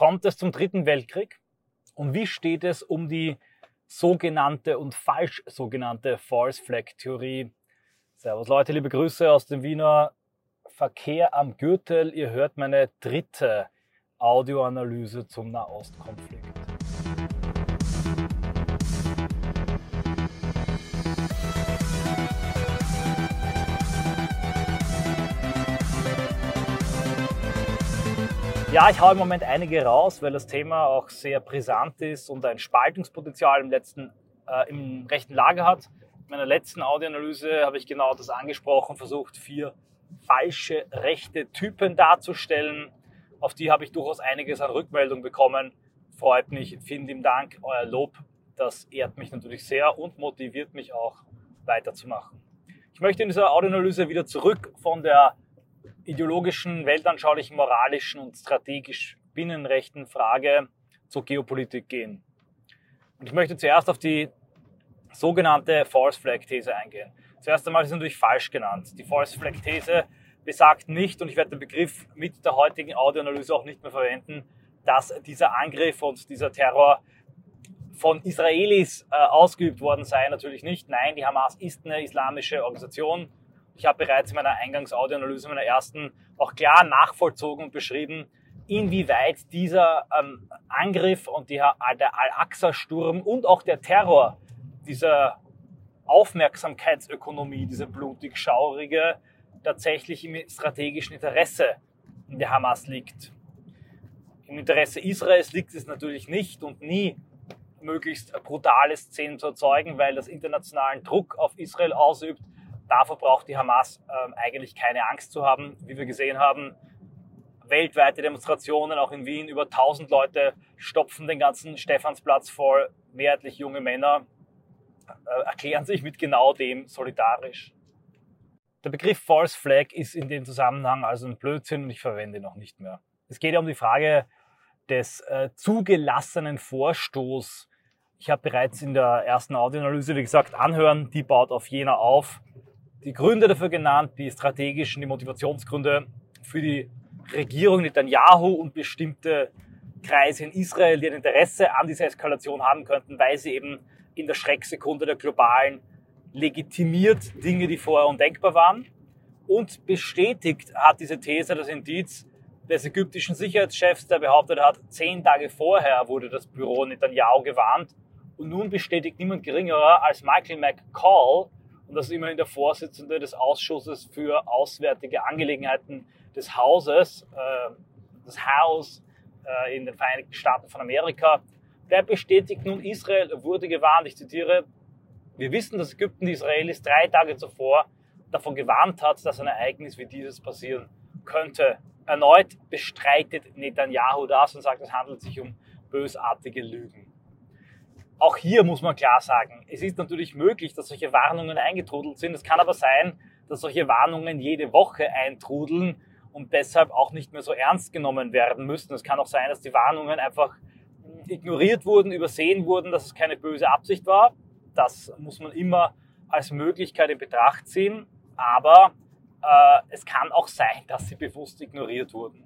Kommt es zum Dritten Weltkrieg? Und wie steht es um die sogenannte und falsch sogenannte False Flag Theorie? Servus Leute, liebe Grüße aus dem Wiener Verkehr am Gürtel. Ihr hört meine dritte Audioanalyse zum Nahostkonflikt. Ja, ich haue im Moment einige raus, weil das Thema auch sehr brisant ist und ein Spaltungspotenzial im letzten, äh, im rechten Lager hat. In meiner letzten Audioanalyse habe ich genau das angesprochen, versucht vier falsche rechte Typen darzustellen. Auf die habe ich durchaus einiges an Rückmeldung bekommen. Freut mich, vielen lieben Dank, euer Lob. Das ehrt mich natürlich sehr und motiviert mich auch weiterzumachen. Ich möchte in dieser Audioanalyse wieder zurück von der ideologischen, weltanschaulichen, moralischen und strategisch binnenrechten Frage zur Geopolitik gehen. Und ich möchte zuerst auf die sogenannte False Flag These eingehen. Zuerst einmal ist es natürlich falsch genannt. Die False Flag These besagt nicht, und ich werde den Begriff mit der heutigen Audioanalyse auch nicht mehr verwenden, dass dieser Angriff und dieser Terror von Israelis äh, ausgeübt worden sei. Natürlich nicht. Nein, die Hamas ist eine islamische Organisation ich habe bereits in meiner Eingangsaudioanalyse, meiner ersten, auch klar nachvollzogen und beschrieben, inwieweit dieser ähm, Angriff und die, der Al-Aqsa-Sturm und auch der Terror dieser Aufmerksamkeitsökonomie, diese blutig schaurige, tatsächlich im strategischen Interesse der Hamas liegt. Im Interesse Israels liegt es natürlich nicht und nie, möglichst brutale Szenen zu erzeugen, weil das internationalen Druck auf Israel ausübt, davor braucht die Hamas ähm, eigentlich keine Angst zu haben. Wie wir gesehen haben, weltweite Demonstrationen, auch in Wien, über 1000 Leute stopfen den ganzen Stephansplatz voll, mehrheitlich junge Männer, äh, erklären sich mit genau dem solidarisch. Der Begriff False Flag ist in dem Zusammenhang also ein Blödsinn und ich verwende ihn noch nicht mehr. Es geht ja um die Frage des äh, zugelassenen Vorstoß. Ich habe bereits in der ersten Audioanalyse, wie gesagt, anhören, die baut auf jener auf die Gründe dafür genannt, die strategischen, die Motivationsgründe für die Regierung Netanyahu und bestimmte Kreise in Israel, die ein Interesse an dieser Eskalation haben könnten, weil sie eben in der Schrecksekunde der globalen legitimiert Dinge, die vorher undenkbar waren. Und bestätigt hat diese These das Indiz des ägyptischen Sicherheitschefs, der behauptet hat, zehn Tage vorher wurde das Büro Netanyahu gewarnt. Und nun bestätigt niemand geringerer als Michael McCall, und das ist immerhin der Vorsitzende des Ausschusses für Auswärtige Angelegenheiten des Hauses, äh, das Haus äh, in den Vereinigten Staaten von Amerika. Der bestätigt nun, Israel wurde gewarnt, ich zitiere, wir wissen, dass Ägypten die Israelis drei Tage zuvor davon gewarnt hat, dass ein Ereignis wie dieses passieren könnte. Erneut bestreitet Netanyahu das und sagt, es handelt sich um bösartige Lügen. Auch hier muss man klar sagen, es ist natürlich möglich, dass solche Warnungen eingetrudelt sind. Es kann aber sein, dass solche Warnungen jede Woche eintrudeln und deshalb auch nicht mehr so ernst genommen werden müssen. Es kann auch sein, dass die Warnungen einfach ignoriert wurden, übersehen wurden, dass es keine böse Absicht war. Das muss man immer als Möglichkeit in Betracht ziehen. Aber äh, es kann auch sein, dass sie bewusst ignoriert wurden.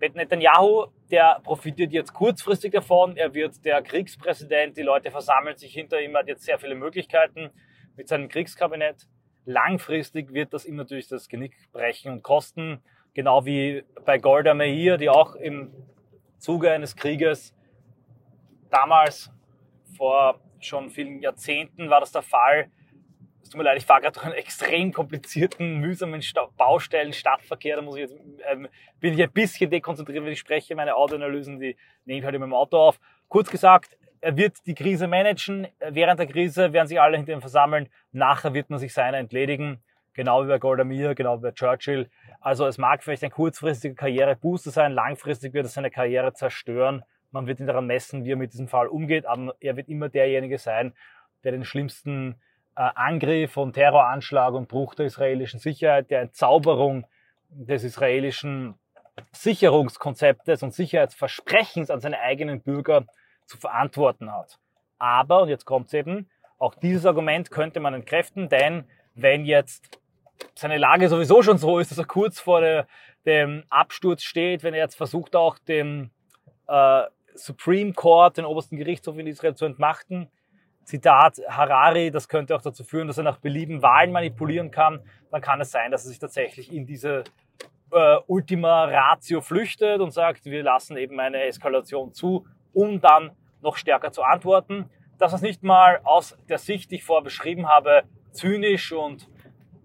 Netanyahu, der profitiert jetzt kurzfristig davon. Er wird der Kriegspräsident. Die Leute versammeln sich hinter ihm. Hat jetzt sehr viele Möglichkeiten mit seinem Kriegskabinett. Langfristig wird das ihm natürlich das Genick brechen und kosten. Genau wie bei Golda Meir, die auch im Zuge eines Krieges damals vor schon vielen Jahrzehnten war das der Fall, tut mir leid, ich fahre gerade durch einen extrem komplizierten, mühsamen Sta Baustellen, Stadtverkehr. Da muss ich jetzt, ähm, bin ich ein bisschen dekonzentriert, wenn ich spreche. Meine Audioanalysen, die nehme ich halt in meinem Auto auf. Kurz gesagt, er wird die Krise managen. Während der Krise werden sich alle hinter ihm versammeln. Nachher wird man sich seiner entledigen. Genau wie bei Golda Meir, genau wie bei Churchill. Also es mag vielleicht ein kurzfristiger Karrierebooster sein. Langfristig wird er seine Karriere zerstören. Man wird ihn daran messen, wie er mit diesem Fall umgeht. Aber er wird immer derjenige sein, der den schlimmsten Angriff und Terroranschlag und Bruch der israelischen Sicherheit, der Entzauberung des israelischen Sicherungskonzeptes und Sicherheitsversprechens an seine eigenen Bürger zu verantworten hat. Aber, und jetzt kommt es eben, auch dieses Argument könnte man entkräften, denn wenn jetzt seine Lage sowieso schon so ist, dass er kurz vor der, dem Absturz steht, wenn er jetzt versucht auch den äh, Supreme Court, den obersten Gerichtshof in Israel, zu entmachten. Zitat Harari, das könnte auch dazu führen, dass er nach Belieben Wahlen manipulieren kann. Dann kann es sein, dass er sich tatsächlich in diese äh, Ultima Ratio flüchtet und sagt, wir lassen eben eine Eskalation zu, um dann noch stärker zu antworten. Dass es nicht mal aus der Sicht, die ich vorher beschrieben habe, zynisch und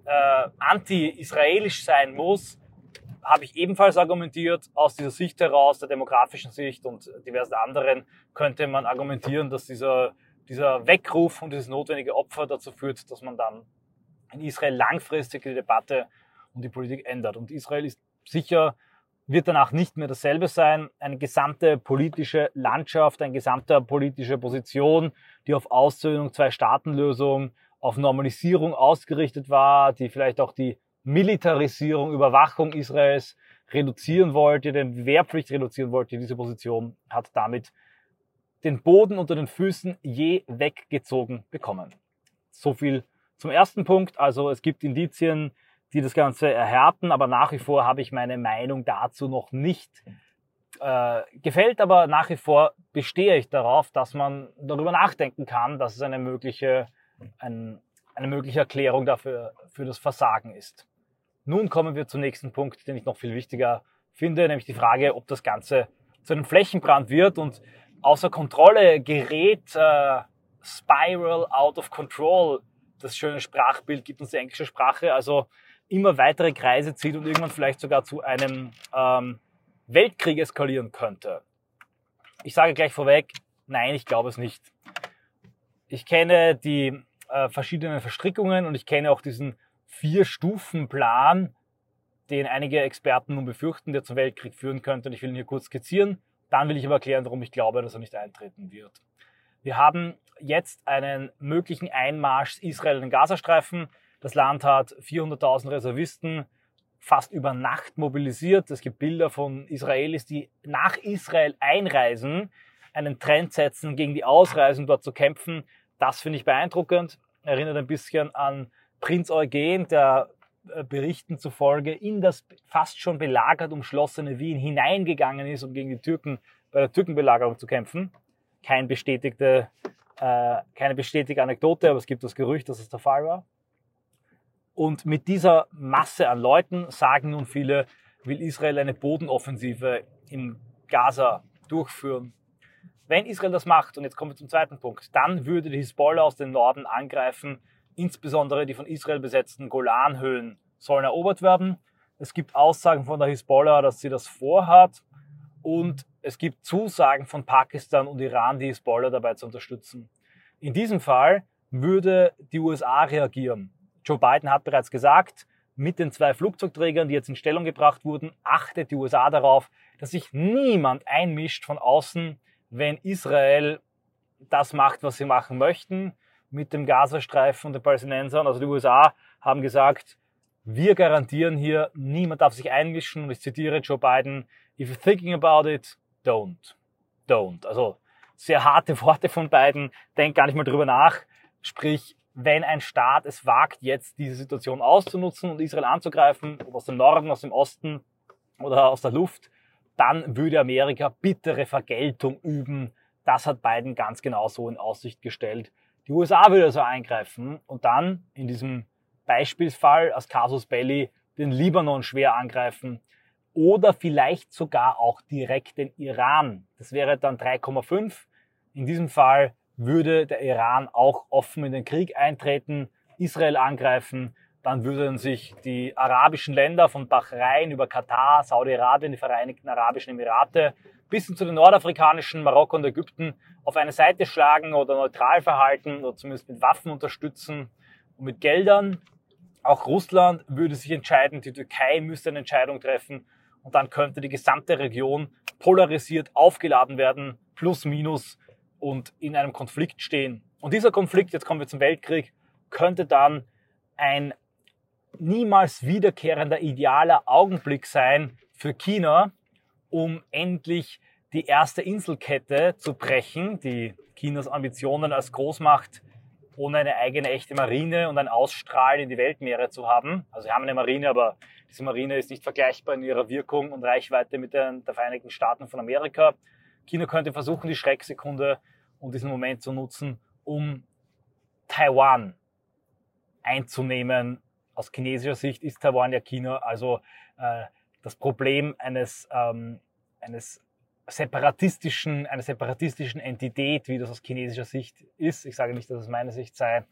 äh, anti-israelisch sein muss, habe ich ebenfalls argumentiert. Aus dieser Sicht heraus, der demografischen Sicht und diversen anderen, könnte man argumentieren, dass dieser, dieser Weckruf und dieses notwendige Opfer dazu führt, dass man dann in Israel langfristig die Debatte und die Politik ändert. Und Israel ist sicher, wird danach nicht mehr dasselbe sein. Eine gesamte politische Landschaft, eine gesamte politische Position, die auf Aussöhnung, Zwei-Staaten-Lösung, auf Normalisierung ausgerichtet war, die vielleicht auch die Militarisierung, Überwachung Israels reduzieren wollte, den Wehrpflicht reduzieren wollte, diese Position hat damit den Boden unter den Füßen je weggezogen bekommen. So viel zum ersten Punkt. Also es gibt Indizien, die das Ganze erhärten, aber nach wie vor habe ich meine Meinung dazu noch nicht äh, gefällt, aber nach wie vor bestehe ich darauf, dass man darüber nachdenken kann, dass es eine mögliche, ein, eine mögliche Erklärung dafür für das Versagen ist. Nun kommen wir zum nächsten Punkt, den ich noch viel wichtiger finde, nämlich die Frage, ob das Ganze zu einem Flächenbrand wird und außer Kontrolle gerät. Äh, Spiral out of control. Das schöne Sprachbild gibt uns die englische Sprache. Also immer weitere Kreise zieht und irgendwann vielleicht sogar zu einem ähm, Weltkrieg eskalieren könnte. Ich sage gleich vorweg, nein, ich glaube es nicht. Ich kenne die äh, verschiedenen Verstrickungen und ich kenne auch diesen Vier-Stufen-Plan, den einige Experten nun befürchten, der zum Weltkrieg führen könnte. Und ich will ihn hier kurz skizzieren. Dann will ich aber erklären, warum ich glaube, dass er nicht eintreten wird. Wir haben jetzt einen möglichen Einmarsch Israel in den Gazastreifen. Das Land hat 400.000 Reservisten fast über Nacht mobilisiert. Es gibt Bilder von Israelis, die nach Israel einreisen, einen Trend setzen, gegen die Ausreisen dort zu kämpfen. Das finde ich beeindruckend. Erinnert ein bisschen an Prinz Eugen, der Berichten zufolge in das fast schon belagert umschlossene Wien hineingegangen ist, um gegen die Türken bei der Türkenbelagerung zu kämpfen. Kein bestätigte, äh, keine bestätigte Anekdote, aber es gibt das Gerücht, dass es der Fall war. Und mit dieser Masse an Leuten sagen nun viele, will Israel eine Bodenoffensive in Gaza durchführen. Wenn Israel das macht, und jetzt kommen wir zum zweiten Punkt, dann würde die Hisbollah aus dem Norden angreifen, insbesondere die von Israel besetzten Golanhöhen sollen erobert werden. Es gibt Aussagen von der Hisbollah, dass sie das vorhat. Und es gibt Zusagen von Pakistan und Iran, die Hisbollah dabei zu unterstützen. In diesem Fall würde die USA reagieren. Joe Biden hat bereits gesagt, mit den zwei Flugzeugträgern, die jetzt in Stellung gebracht wurden, achtet die USA darauf, dass sich niemand einmischt von außen, wenn Israel das macht, was sie machen möchten mit dem Gazastreifen und den Palästinensern. Also die USA haben gesagt, wir garantieren hier, niemand darf sich einmischen. Und ich zitiere Joe Biden, if you're thinking about it, don't. Don't. Also sehr harte Worte von Biden. Denk gar nicht mal drüber nach. Sprich, wenn ein Staat es wagt, jetzt diese Situation auszunutzen und Israel anzugreifen, ob aus dem Norden, aus dem Osten oder aus der Luft, dann würde Amerika bittere Vergeltung üben. Das hat Biden ganz genau so in Aussicht gestellt. Die USA würde also eingreifen und dann in diesem Beispielsfall als Casus Belli den Libanon schwer angreifen oder vielleicht sogar auch direkt den Iran. Das wäre dann 3,5. In diesem Fall würde der Iran auch offen in den Krieg eintreten, Israel angreifen, dann würden sich die arabischen Länder von Bahrain über Katar, Saudi-Arabien, die Vereinigten Arabischen Emirate bis hin zu den nordafrikanischen Marokko und Ägypten auf eine Seite schlagen oder neutral verhalten oder zumindest mit Waffen unterstützen und mit Geldern. Auch Russland würde sich entscheiden, die Türkei müsste eine Entscheidung treffen und dann könnte die gesamte Region polarisiert aufgeladen werden, plus minus und in einem Konflikt stehen. Und dieser Konflikt, jetzt kommen wir zum Weltkrieg, könnte dann ein niemals wiederkehrender idealer Augenblick sein für China, um endlich die erste Inselkette zu brechen, die Chinas Ambitionen als Großmacht ohne eine eigene echte Marine und ein Ausstrahlen in die Weltmeere zu haben. Also sie haben eine Marine, aber diese Marine ist nicht vergleichbar in ihrer Wirkung und Reichweite mit den, der Vereinigten Staaten von Amerika. China könnte versuchen, die Schrecksekunde und diesen Moment zu nutzen, um Taiwan einzunehmen. Aus chinesischer Sicht ist Taiwan ja China, also äh, das Problem eines, ähm, eines separatistischen, einer separatistischen Entität, wie das aus chinesischer Sicht ist, ich sage nicht, dass es meine Sicht sei,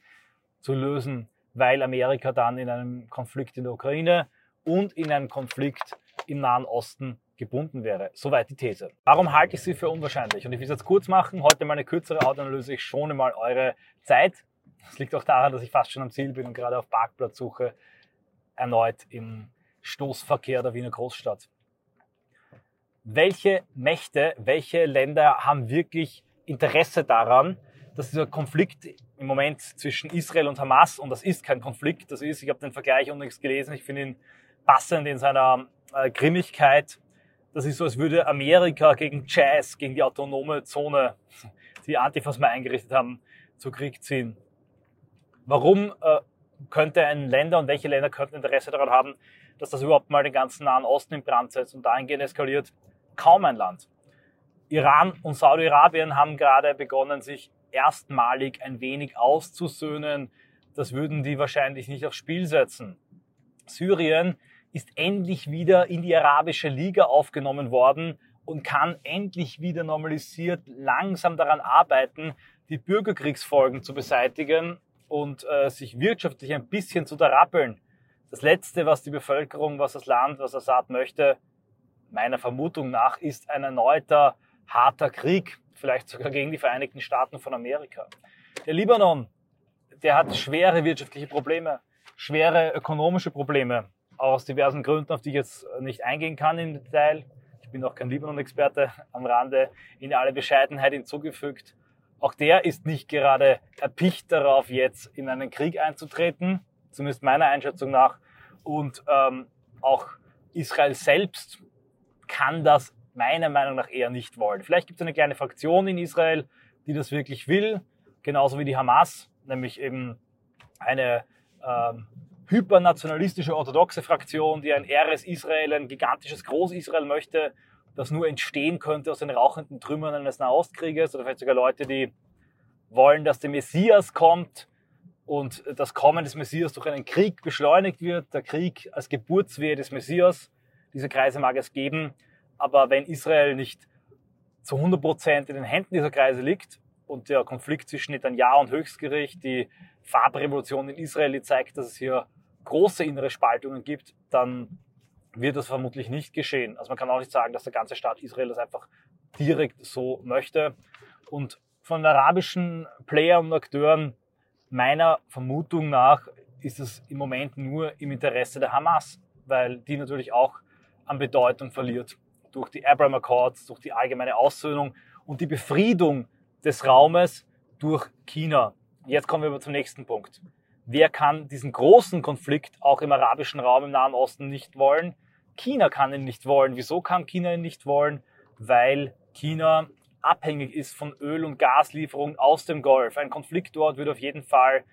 zu lösen, weil Amerika dann in einem Konflikt in der Ukraine und in einem Konflikt im Nahen Osten gebunden wäre. Soweit die These. Warum halte ich sie für unwahrscheinlich? Und ich will es jetzt kurz machen. Heute mal eine kürzere Autoanalyse. Ich schone mal eure Zeit. Das liegt auch daran, dass ich fast schon am Ziel bin und gerade auf Parkplatzsuche erneut im Stoßverkehr der Wiener Großstadt. Welche Mächte, welche Länder haben wirklich Interesse daran, dass dieser Konflikt im Moment zwischen Israel und Hamas, und das ist kein Konflikt, das ist, ich habe den Vergleich unlängst gelesen, ich finde ihn passend in seiner äh, Grimmigkeit. Das ist so, als würde Amerika gegen Jazz, gegen die autonome Zone, die Antifas mal eingerichtet haben, zu Krieg ziehen. Warum äh, könnte ein Länder und welche Länder könnten Interesse daran haben, dass das überhaupt mal den ganzen Nahen Osten in Brand setzt und dahingehend eskaliert? Kaum ein Land. Iran und Saudi-Arabien haben gerade begonnen, sich erstmalig ein wenig auszusöhnen. Das würden die wahrscheinlich nicht aufs Spiel setzen. Syrien ist endlich wieder in die arabische Liga aufgenommen worden und kann endlich wieder normalisiert langsam daran arbeiten, die Bürgerkriegsfolgen zu beseitigen und äh, sich wirtschaftlich ein bisschen zu darappeln. Das Letzte, was die Bevölkerung, was das Land, was Assad möchte, meiner Vermutung nach, ist ein erneuter harter Krieg vielleicht sogar gegen die Vereinigten Staaten von Amerika. Der Libanon, der hat schwere wirtschaftliche Probleme, schwere ökonomische Probleme, aus diversen Gründen, auf die ich jetzt nicht eingehen kann im Detail. Ich bin auch kein Libanon-Experte am Rande, in alle Bescheidenheit hinzugefügt. Auch der ist nicht gerade erpicht darauf, jetzt in einen Krieg einzutreten, zumindest meiner Einschätzung nach. Und ähm, auch Israel selbst kann das meiner Meinung nach eher nicht wollen. Vielleicht gibt es eine kleine Fraktion in Israel, die das wirklich will, genauso wie die Hamas, nämlich eben eine ähm, hypernationalistische orthodoxe Fraktion, die ein Eres Israel, ein gigantisches Groß-Israel möchte, das nur entstehen könnte aus den rauchenden Trümmern eines Nahostkrieges oder vielleicht sogar Leute, die wollen, dass der Messias kommt und das Kommen des Messias durch einen Krieg beschleunigt wird, der Krieg als Geburtswehe des Messias. Diese Kreise mag es geben. Aber wenn Israel nicht zu 100 Prozent in den Händen dieser Kreise liegt und der Konflikt zwischen Netanyahu und Höchstgericht, die Farbrevolution in Israel, die zeigt, dass es hier große innere Spaltungen gibt, dann wird das vermutlich nicht geschehen. Also man kann auch nicht sagen, dass der ganze Staat Israel das einfach direkt so möchte. Und von arabischen Playern und Akteuren meiner Vermutung nach ist es im Moment nur im Interesse der Hamas, weil die natürlich auch an Bedeutung verliert durch die Abraham Accords, durch die allgemeine Aussöhnung und die Befriedung des Raumes durch China. Jetzt kommen wir aber zum nächsten Punkt. Wer kann diesen großen Konflikt auch im arabischen Raum im Nahen Osten nicht wollen? China kann ihn nicht wollen. Wieso kann China ihn nicht wollen? Weil China abhängig ist von Öl- und Gaslieferungen aus dem Golf. Ein Konflikt dort würde auf jeden Fall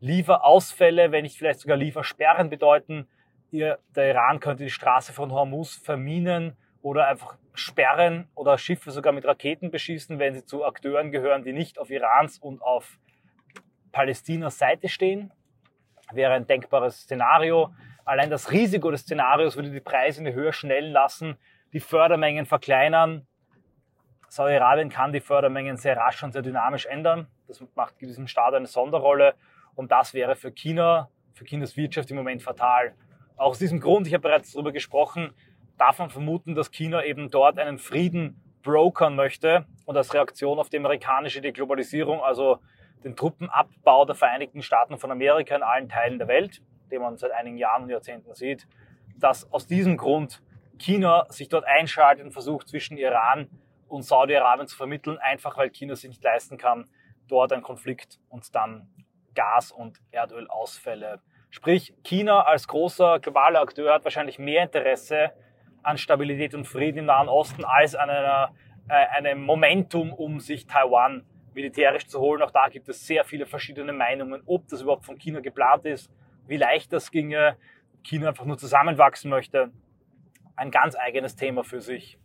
Lieferausfälle, wenn nicht vielleicht sogar Liefersperren bedeuten. Der Iran könnte die Straße von Hormuz verminen oder einfach sperren oder Schiffe sogar mit Raketen beschießen, wenn sie zu Akteuren gehören, die nicht auf Irans und auf Palästinas Seite stehen. Wäre ein denkbares Szenario. Allein das Risiko des Szenarios würde die Preise in die Höhe schnellen lassen, die Fördermengen verkleinern. Saudi-Arabien kann die Fördermengen sehr rasch und sehr dynamisch ändern. Das macht diesem Staat eine Sonderrolle. Und das wäre für China, für Chinas Wirtschaft im Moment fatal. Auch aus diesem Grund, ich habe bereits darüber gesprochen, darf man vermuten, dass China eben dort einen Frieden brokern möchte und als Reaktion auf die amerikanische Deglobalisierung, also den Truppenabbau der Vereinigten Staaten von Amerika in allen Teilen der Welt, den man seit einigen Jahren und Jahrzehnten sieht, dass aus diesem Grund China sich dort einschaltet und versucht, zwischen Iran und Saudi-Arabien zu vermitteln, einfach weil China sich nicht leisten kann, dort einen Konflikt und dann Gas- und Erdölausfälle. Sprich, China als großer globaler Akteur hat wahrscheinlich mehr Interesse an Stabilität und Frieden im Nahen Osten als an einer, äh, einem Momentum, um sich Taiwan militärisch zu holen. Auch da gibt es sehr viele verschiedene Meinungen, ob das überhaupt von China geplant ist, wie leicht das ginge, China einfach nur zusammenwachsen möchte. Ein ganz eigenes Thema für sich.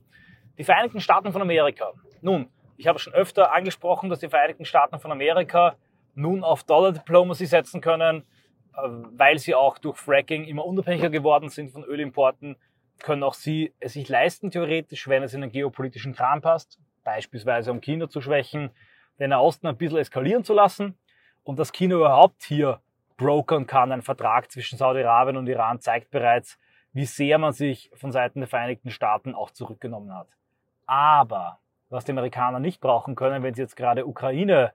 Die Vereinigten Staaten von Amerika Nun, ich habe schon öfter angesprochen, dass die Vereinigten Staaten von Amerika nun auf Dollar Diplomacy setzen können, weil sie auch durch Fracking immer unabhängiger geworden sind von Ölimporten, können auch sie es sich leisten, theoretisch, wenn es in den geopolitischen Kram passt, beispielsweise um China zu schwächen, den Osten ein bisschen eskalieren zu lassen und dass China überhaupt hier brokern kann. Ein Vertrag zwischen Saudi-Arabien und Iran zeigt bereits, wie sehr man sich von Seiten der Vereinigten Staaten auch zurückgenommen hat. Aber was die Amerikaner nicht brauchen können, wenn sie jetzt gerade Ukraine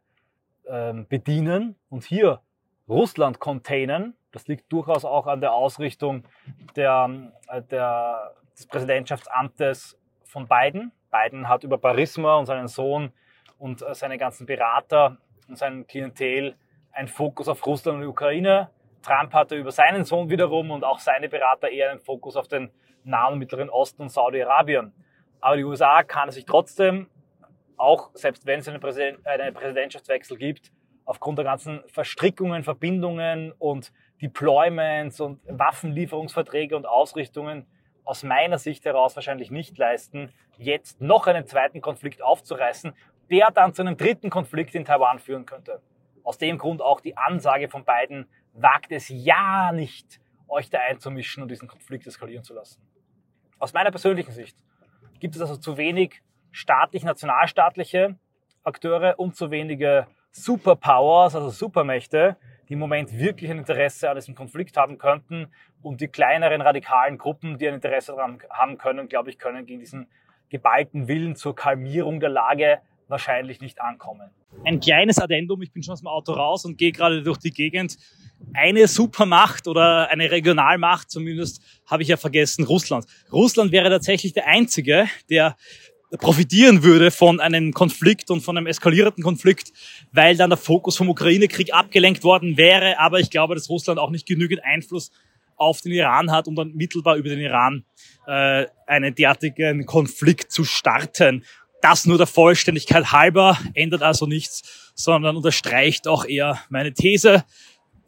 ähm, bedienen und hier Russland containen, das liegt durchaus auch an der Ausrichtung der, äh, der, des Präsidentschaftsamtes von Biden. Biden hat über Barisma und seinen Sohn und äh, seine ganzen Berater und sein Klientel einen Fokus auf Russland und die Ukraine. Trump hatte über seinen Sohn wiederum und auch seine Berater eher einen Fokus auf den Nahen und Mittleren Osten und Saudi-Arabien. Aber die USA kann sich trotzdem, auch selbst wenn es einen, einen Präsidentschaftswechsel gibt, aufgrund der ganzen Verstrickungen, Verbindungen und Deployments und Waffenlieferungsverträge und Ausrichtungen aus meiner Sicht heraus wahrscheinlich nicht leisten, jetzt noch einen zweiten Konflikt aufzureißen, der dann zu einem dritten Konflikt in Taiwan führen könnte. Aus dem Grund auch die Ansage von beiden, wagt es ja nicht, euch da einzumischen und diesen Konflikt eskalieren zu lassen. Aus meiner persönlichen Sicht gibt es also zu wenig staatlich-nationalstaatliche Akteure und zu wenige Superpowers, also Supermächte, die im Moment wirklich ein Interesse an diesem Konflikt haben könnten und die kleineren radikalen Gruppen, die ein Interesse daran haben können, glaube ich, können gegen diesen geballten Willen zur Kalmierung der Lage wahrscheinlich nicht ankommen. Ein kleines Addendum, ich bin schon aus dem Auto raus und gehe gerade durch die Gegend. Eine Supermacht oder eine Regionalmacht zumindest habe ich ja vergessen, Russland. Russland wäre tatsächlich der einzige, der profitieren würde von einem Konflikt und von einem eskalierenden Konflikt, weil dann der Fokus vom Ukraine-Krieg abgelenkt worden wäre. Aber ich glaube, dass Russland auch nicht genügend Einfluss auf den Iran hat, um dann mittelbar über den Iran äh, einen derartigen Konflikt zu starten. Das nur der Vollständigkeit halber, ändert also nichts, sondern unterstreicht auch eher meine These.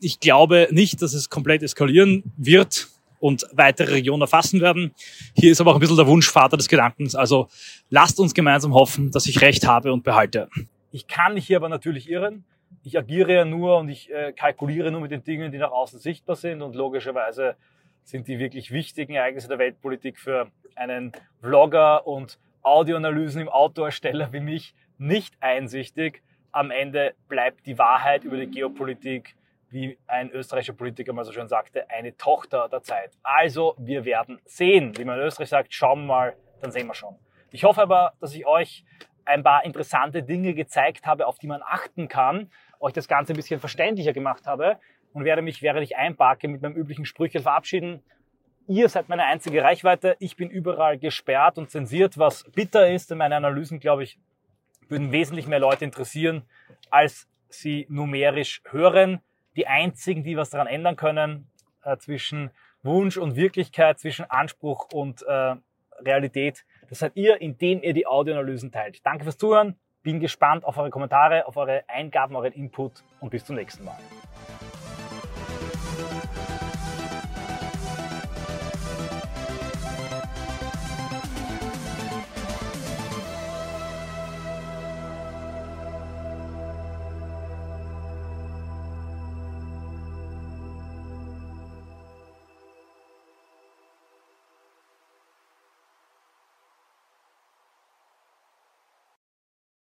Ich glaube nicht, dass es komplett eskalieren wird und weitere Regionen erfassen werden. Hier ist aber auch ein bisschen der Wunschvater des Gedankens. Also lasst uns gemeinsam hoffen, dass ich recht habe und behalte. Ich kann mich hier aber natürlich irren. Ich agiere ja nur und ich äh, kalkuliere nur mit den Dingen, die nach außen sichtbar sind und logischerweise sind die wirklich wichtigen Ereignisse der Weltpolitik für einen Vlogger und Audioanalysen im Autoersteller wie mich nicht einsichtig. Am Ende bleibt die Wahrheit über die Geopolitik wie ein österreichischer Politiker mal so schön sagte, eine Tochter der Zeit. Also, wir werden sehen. Wie man in Österreich sagt, schauen wir mal, dann sehen wir schon. Ich hoffe aber, dass ich euch ein paar interessante Dinge gezeigt habe, auf die man achten kann, euch das Ganze ein bisschen verständlicher gemacht habe und werde mich, während ich einparke, mit meinem üblichen Sprüchchen verabschieden. Ihr seid meine einzige Reichweite. Ich bin überall gesperrt und zensiert, was bitter ist, denn meine Analysen, glaube ich, würden wesentlich mehr Leute interessieren, als sie numerisch hören die einzigen, die was daran ändern können, äh, zwischen Wunsch und Wirklichkeit, zwischen Anspruch und äh, Realität. Das seid ihr, indem ihr die Audioanalysen teilt. Danke fürs Zuhören. Bin gespannt auf eure Kommentare, auf eure Eingaben, euren Input und bis zum nächsten Mal.